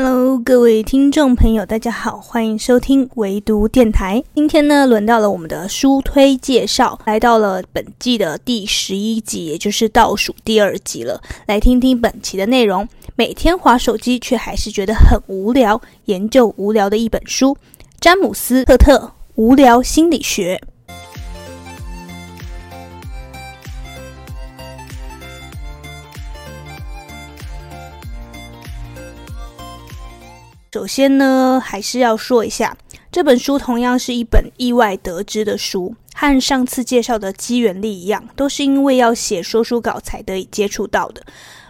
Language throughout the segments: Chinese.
Hello，各位听众朋友，大家好，欢迎收听唯读电台。今天呢，轮到了我们的书推介绍，来到了本季的第十一集，也就是倒数第二集了。来听听本期的内容：每天划手机却还是觉得很无聊，研究无聊的一本书——詹姆斯·特特《无聊心理学》。首先呢，还是要说一下，这本书同样是一本意外得知的书，和上次介绍的《机缘力》一样，都是因为要写说书稿才得以接触到的。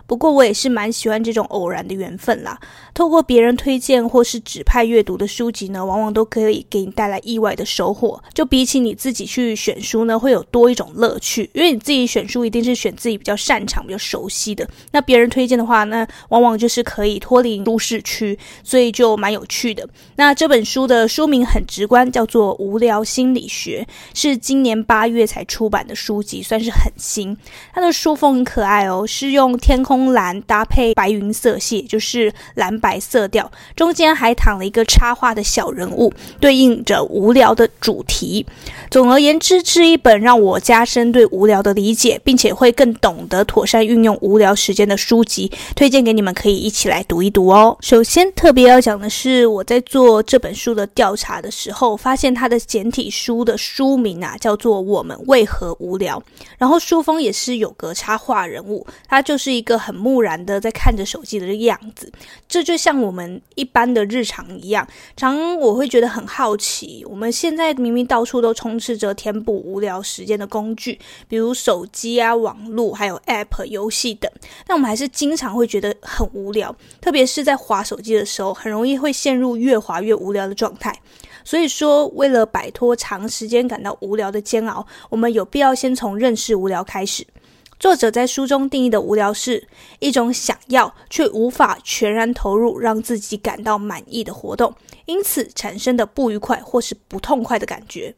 不过我也是蛮喜欢这种偶然的缘分啦。透过别人推荐或是指派阅读的书籍呢，往往都可以给你带来意外的收获。就比起你自己去选书呢，会有多一种乐趣。因为你自己选书一定是选自己比较擅长、比较熟悉的。那别人推荐的话呢，往往就是可以脱离都市区，所以就蛮有趣的。那这本书的书名很直观，叫做《无聊心理学》，是今年八月才出版的书籍，算是很新。它的书封很可爱哦，是用天空。蓝搭配白云色系，就是蓝白色调，中间还躺了一个插画的小人物，对应着无聊的主题。总而言之，是一本让我加深对无聊的理解，并且会更懂得妥善运用无聊时间的书籍，推荐给你们，可以一起来读一读哦。首先，特别要讲的是，我在做这本书的调查的时候，发现它的简体书的书名啊，叫做《我们为何无聊》，然后书封也是有个插画人物，它就是一个很。木然的在看着手机的这个样子，这就像我们一般的日常一样。常我会觉得很好奇，我们现在明明到处都充斥着填补无聊时间的工具，比如手机啊、网络，还有 App、游戏等，但我们还是经常会觉得很无聊，特别是在划手机的时候，很容易会陷入越划越无聊的状态。所以说，为了摆脱长时间感到无聊的煎熬，我们有必要先从认识无聊开始。作者在书中定义的无聊是一种想要却无法全然投入，让自己感到满意的活动，因此产生的不愉快或是不痛快的感觉。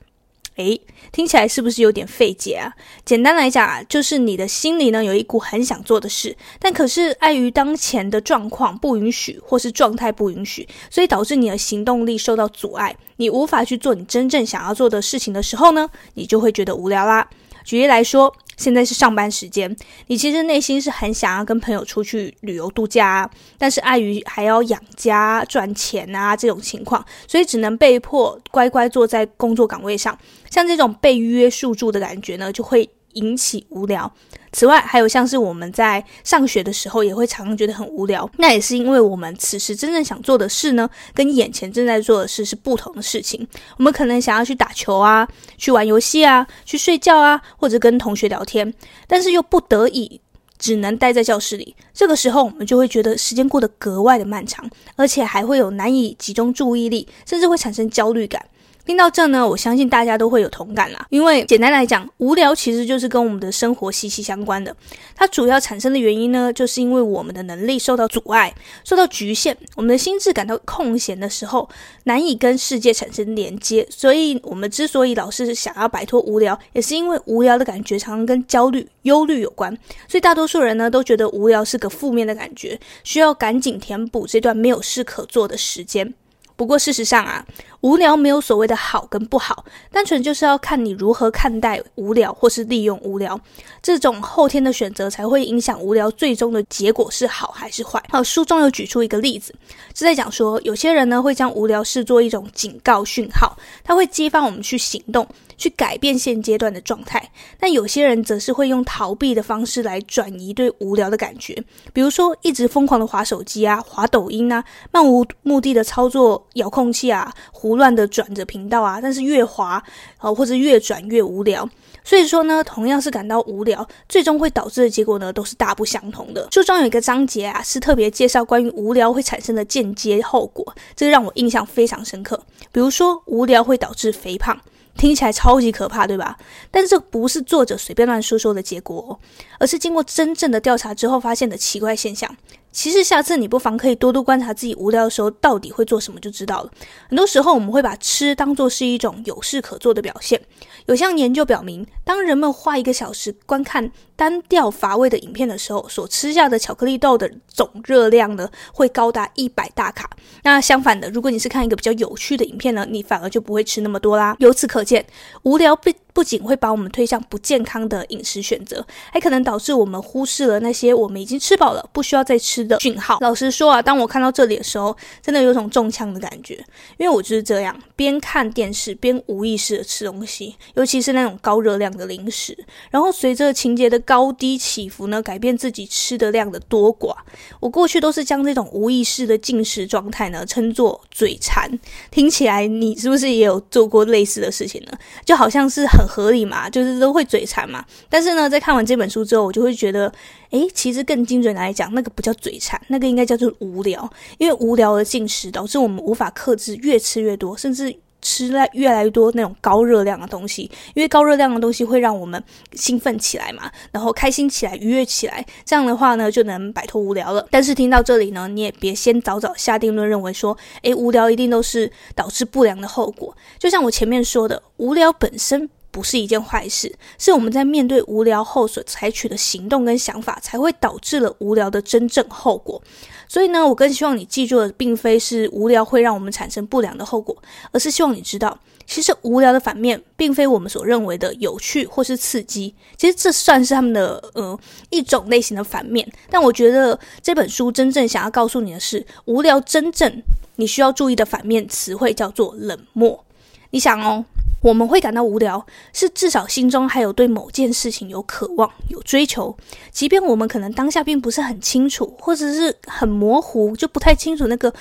诶，听起来是不是有点费解啊？简单来讲啊，就是你的心里呢有一股很想做的事，但可是碍于当前的状况不允许，或是状态不允许，所以导致你的行动力受到阻碍，你无法去做你真正想要做的事情的时候呢，你就会觉得无聊啦。举例来说，现在是上班时间，你其实内心是很想要跟朋友出去旅游度假啊，但是碍于还要养家赚钱啊这种情况，所以只能被迫乖乖坐在工作岗位上。像这种被约束住的感觉呢，就会引起无聊。此外，还有像是我们在上学的时候，也会常常觉得很无聊。那也是因为我们此时真正想做的事呢，跟眼前正在做的事是不同的事情。我们可能想要去打球啊，去玩游戏啊，去睡觉啊，或者跟同学聊天，但是又不得已只能待在教室里。这个时候，我们就会觉得时间过得格外的漫长，而且还会有难以集中注意力，甚至会产生焦虑感。听到这呢，我相信大家都会有同感啦。因为简单来讲，无聊其实就是跟我们的生活息息相关的。它主要产生的原因呢，就是因为我们的能力受到阻碍、受到局限，我们的心智感到空闲的时候，难以跟世界产生连接。所以，我们之所以老是想要摆脱无聊，也是因为无聊的感觉常常跟焦虑、忧虑有关。所以，大多数人呢都觉得无聊是个负面的感觉，需要赶紧填补这段没有事可做的时间。不过事实上啊，无聊没有所谓的好跟不好，单纯就是要看你如何看待无聊，或是利用无聊。这种后天的选择才会影响无聊最终的结果是好还是坏。好，书中有举出一个例子，是在讲说，有些人呢会将无聊视作一种警告讯号，它会激发我们去行动。去改变现阶段的状态，但有些人则是会用逃避的方式来转移对无聊的感觉，比如说一直疯狂的划手机啊、划抖音啊、漫无目的的操作遥控器啊、胡胡乱的转着频道啊，但是越滑呃或者越转越无聊。所以说呢，同样是感到无聊，最终会导致的结果呢都是大不相同的。书中有一个章节啊，是特别介绍关于无聊会产生的间接后果，这个让我印象非常深刻。比如说，无聊会导致肥胖。听起来超级可怕，对吧？但这不是作者随便乱说说的结果哦，而是经过真正的调查之后发现的奇怪现象。其实下次你不妨可以多多观察自己无聊的时候到底会做什么，就知道了。很多时候我们会把吃当作是一种有事可做的表现。有项研究表明，当人们花一个小时观看单调乏味的影片的时候，所吃下的巧克力豆的总热量呢，会高达一百大卡。那相反的，如果你是看一个比较有趣的影片呢，你反而就不会吃那么多啦。由此可见，无聊不不仅会把我们推向不健康的饮食选择，还可能导致我们忽视了那些我们已经吃饱了，不需要再吃的讯号。老实说啊，当我看到这里的时候，真的有种中枪的感觉，因为我就是这样，边看电视边无意识的吃东西，尤其是那种高热量的零食，然后随着情节的高低起伏呢，改变自己吃的量的多寡。我过去都是将这种无意识的进食状态呢，称作嘴馋。听起来你是不是也有做过类似的事情呢？就好像是很很合理嘛，就是都会嘴馋嘛。但是呢，在看完这本书之后，我就会觉得，诶，其实更精准来讲，那个不叫嘴馋，那个应该叫做无聊。因为无聊而进食，导致我们无法克制，越吃越多，甚至吃来越来越多那种高热量的东西。因为高热量的东西会让我们兴奋起来嘛，然后开心起来，愉悦起来，这样的话呢，就能摆脱无聊了。但是听到这里呢，你也别先早早下定论，认为说，诶，无聊一定都是导致不良的后果。就像我前面说的，无聊本身。不是一件坏事，是我们在面对无聊后所采取的行动跟想法，才会导致了无聊的真正后果。所以呢，我更希望你记住的，并非是无聊会让我们产生不良的后果，而是希望你知道，其实无聊的反面，并非我们所认为的有趣或是刺激。其实这算是他们的呃一种类型的反面。但我觉得这本书真正想要告诉你的是，无聊真正你需要注意的反面词汇叫做冷漠。你想哦。我们会感到无聊，是至少心中还有对某件事情有渴望、有追求，即便我们可能当下并不是很清楚，或者是很模糊，就不太清楚那个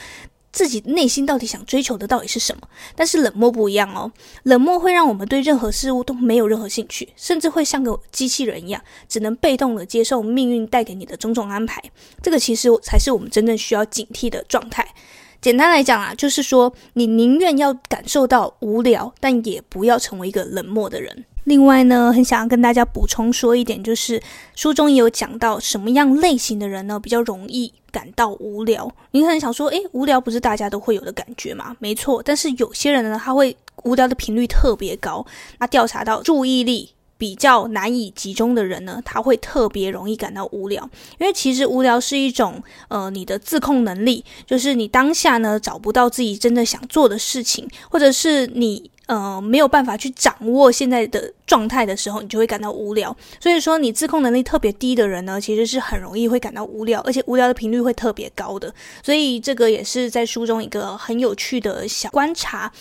自己内心到底想追求的到底是什么。但是冷漠不一样哦，冷漠会让我们对任何事物都没有任何兴趣，甚至会像个机器人一样，只能被动的接受命运带给你的种种安排。这个其实才是我们真正需要警惕的状态。简单来讲啊，就是说你宁愿要感受到无聊，但也不要成为一个冷漠的人。另外呢，很想要跟大家补充说一点，就是书中也有讲到什么样类型的人呢，比较容易感到无聊。你可能想说，诶，无聊不是大家都会有的感觉吗？没错，但是有些人呢，他会无聊的频率特别高。那调查到注意力。比较难以集中的人呢，他会特别容易感到无聊，因为其实无聊是一种呃你的自控能力，就是你当下呢找不到自己真的想做的事情，或者是你呃没有办法去掌握现在的状态的时候，你就会感到无聊。所以说，你自控能力特别低的人呢，其实是很容易会感到无聊，而且无聊的频率会特别高的。所以这个也是在书中一个很有趣的小观察。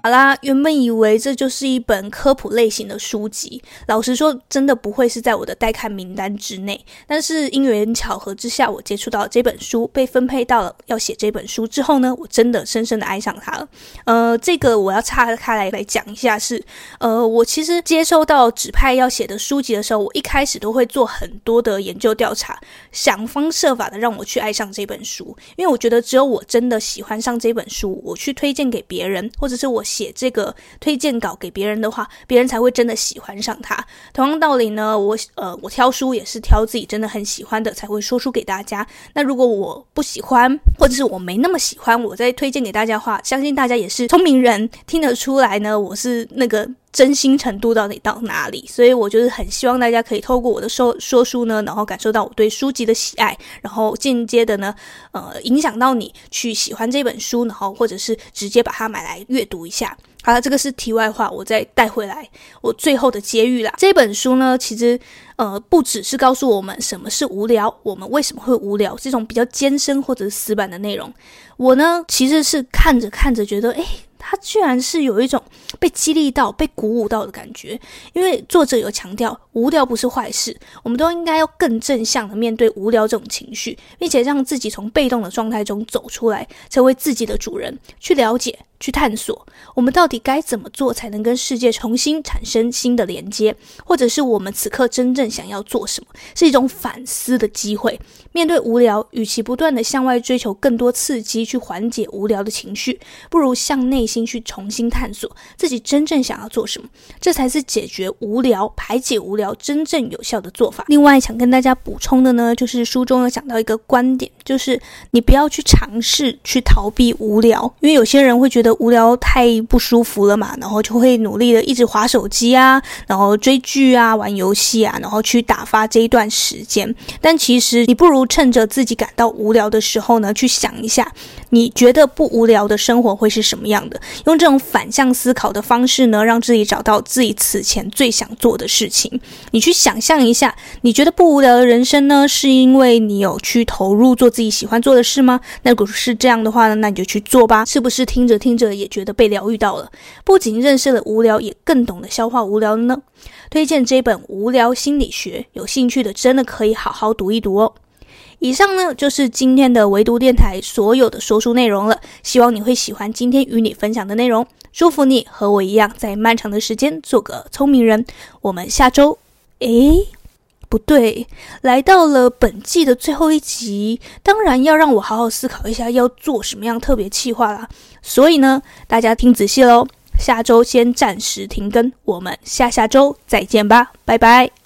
好啦，原本以为这就是一本科普类型的书籍，老实说，真的不会是在我的待看名单之内。但是因缘巧合之下，我接触到这本书，被分配到了要写这本书之后呢，我真的深深的爱上它了。呃，这个我要岔开来来讲一下是，呃，我其实接收到指派要写的书籍的时候，我一开始都会做很多的研究调查，想方设法的让我去爱上这本书，因为我觉得只有我真的喜欢上这本书，我去推荐给别人，或者是我。写这个推荐稿给别人的话，别人才会真的喜欢上它。同样道理呢，我呃，我挑书也是挑自己真的很喜欢的才会说书给大家。那如果我不喜欢，或者是我没那么喜欢，我再推荐给大家的话，相信大家也是聪明人，听得出来呢，我是那个。真心程度到底到哪里？所以我就是很希望大家可以透过我的说说书呢，然后感受到我对书籍的喜爱，然后间接的呢，呃，影响到你去喜欢这本书，然后或者是直接把它买来阅读一下。好了，这个是题外话，我再带回来我最后的结语啦。这本书呢，其实呃，不只是告诉我们什么是无聊，我们为什么会无聊，这种比较艰深或者是死板的内容，我呢其实是看着看着觉得，诶。他居然是有一种被激励到、被鼓舞到的感觉，因为作者有强调，无聊不是坏事，我们都应该要更正向的面对无聊这种情绪，并且让自己从被动的状态中走出来，成为自己的主人，去了解、去探索，我们到底该怎么做才能跟世界重新产生新的连接，或者是我们此刻真正想要做什么，是一种反思的机会。面对无聊，与其不断地向外追求更多刺激去缓解无聊的情绪，不如向内心去重新探索自己真正想要做什么，这才是解决无聊、排解无聊真正有效的做法。另外，想跟大家补充的呢，就是书中有讲到一个观点，就是你不要去尝试去逃避无聊，因为有些人会觉得无聊太不舒服了嘛，然后就会努力的一直划手机啊，然后追剧啊、玩游戏啊，然后去打发这一段时间。但其实你不如趁着自己感到无聊的时候呢，去想一下，你觉得不无聊的生活会是什么样的？用这种反向思考的方式呢，让自己找到自己此前最想做的事情。你去想象一下，你觉得不无聊的人生呢，是因为你有去投入做自己喜欢做的事吗？那如果是这样的话呢，那你就去做吧。是不是听着听着也觉得被疗愈到了？不仅认识了无聊，也更懂得消化无聊了呢？推荐这本《无聊心理学》，有兴趣的真的可以好好读一读哦。以上呢，就是今天的唯独电台所有的说书内容了。希望你会喜欢今天与你分享的内容。祝福你和我一样，在漫长的时间做个聪明人。我们下周，诶，不对，来到了本季的最后一集，当然要让我好好思考一下要做什么样特别企划啦。所以呢，大家听仔细喽。下周先暂时停更，我们下下周再见吧，拜拜。